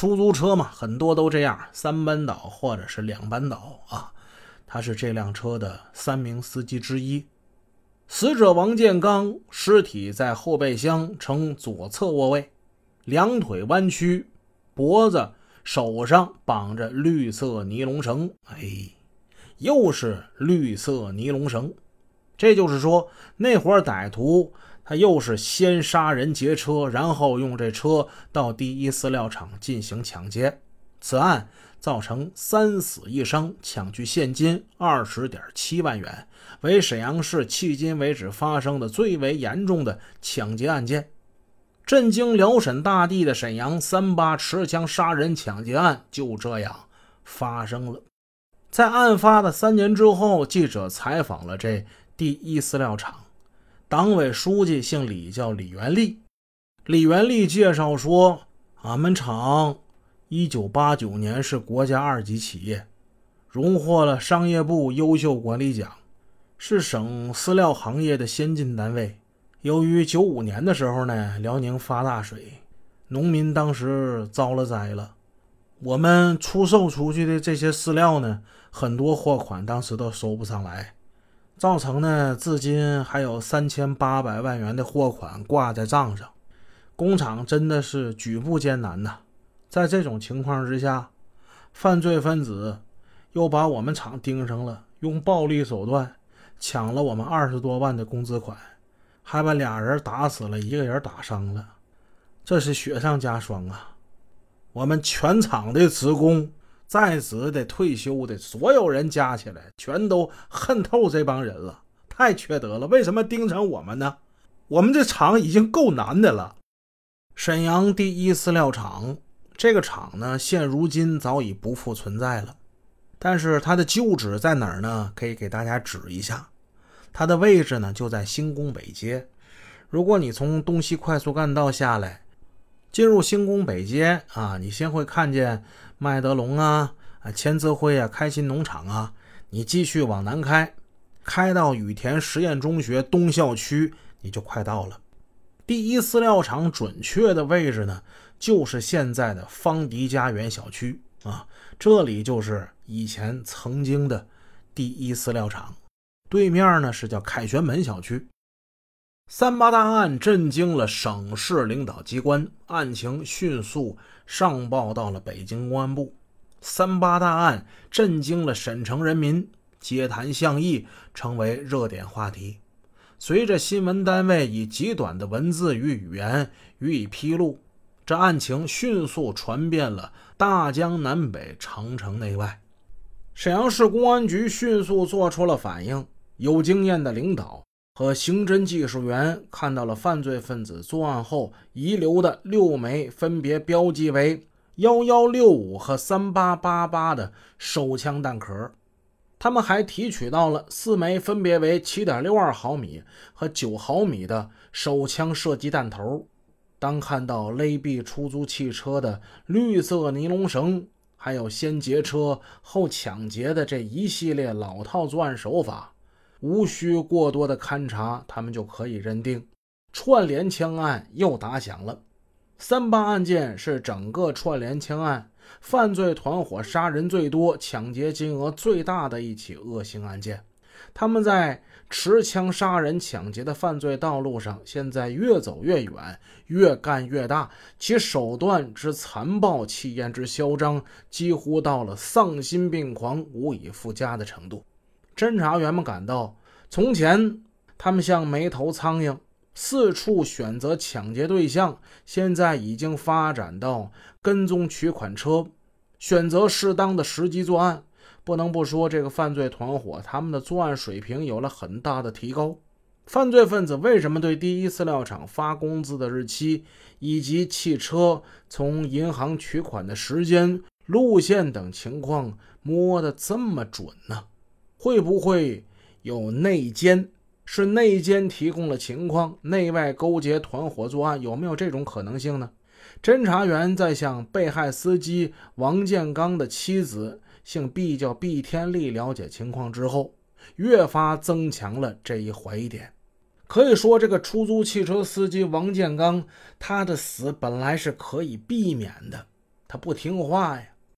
出租车嘛，很多都这样，三班倒或者是两班倒啊。他是这辆车的三名司机之一。死者王建刚尸体在后备箱呈左侧卧位，两腿弯曲，脖子、手上绑着绿色尼龙绳。哎，又是绿色尼龙绳。这就是说，那伙歹徒他又是先杀人劫车，然后用这车到第一饲料厂进行抢劫。此案。造成三死一伤，抢去现金二十点七万元，为沈阳市迄今为止发生的最为严重的抢劫案件。震惊辽沈大地的沈阳三八持枪杀人抢劫案就这样发生了。在案发的三年之后，记者采访了这第一饲料厂党委书记，姓李，叫李元利。李元利介绍说：“俺们厂。”一九八九年是国家二级企业，荣获了商业部优秀管理奖，是省饲料行业的先进单位。由于九五年的时候呢，辽宁发大水，农民当时遭了灾了。我们出售出去的这些饲料呢，很多货款当时都收不上来，造成呢至今还有三千八百万元的货款挂在账上，工厂真的是举步艰难呐。在这种情况之下，犯罪分子又把我们厂盯上了，用暴力手段抢了我们二十多万的工资款，还把俩人打死了，一个人打伤了，这是雪上加霜啊！我们全厂的职工、在职的、退休的所有人加起来，全都恨透这帮人了，太缺德了！为什么盯上我们呢？我们这厂已经够难的了。沈阳第一饲料厂。这个厂呢，现如今早已不复存在了，但是它的旧址在哪儿呢？可以给大家指一下，它的位置呢就在兴工北街。如果你从东西快速干道下来，进入兴工北街啊，你先会看见麦德龙啊、啊千字汇啊、开心农场啊。你继续往南开，开到羽田实验中学东校区，你就快到了。第一饲料厂准确的位置呢？就是现在的方迪家园小区啊，这里就是以前曾经的第一饲料厂，对面呢是叫凯旋门小区。三八大案震惊了省市领导机关，案情迅速上报到了北京公安部。三八大案震惊了沈城人民，街谈巷议成为热点话题。随着新闻单位以极短的文字与语言予以披露。这案情迅速传遍了大江南北、长城内外。沈阳市公安局迅速做出了反应，有经验的领导和刑侦技术员看到了犯罪分子作案后遗留的六枚分别标记为幺幺六五和三八八八的手枪弹壳，他们还提取到了四枚分别为七点六二毫米和九毫米的手枪射击弹头。当看到勒毙出租汽车的绿色尼龙绳，还有先劫车后抢劫的这一系列老套作案手法，无需过多的勘查，他们就可以认定串联枪案又打响了。三八案件是整个串联枪案犯罪团伙杀人最多、抢劫金额最大的一起恶性案件。他们在持枪杀人抢劫的犯罪道路上，现在越走越远，越干越大，其手段之残暴、气焰之嚣张，几乎到了丧心病狂、无以复加的程度。侦查员们感到，从前他们像没头苍蝇，四处选择抢劫对象，现在已经发展到跟踪取款车，选择适当的时机作案。不能不说，这个犯罪团伙他们的作案水平有了很大的提高。犯罪分子为什么对第一饲料厂发工资的日期，以及汽车从银行取款的时间、路线等情况摸得这么准呢？会不会有内奸？是内奸提供了情况，内外勾结团伙作案？有没有这种可能性呢？侦查员在向被害司机王建刚的妻子。姓毕叫毕天利，了解情况之后，越发增强了这一怀疑点。可以说，这个出租汽车司机王建刚，他的死本来是可以避免的，他不听话呀，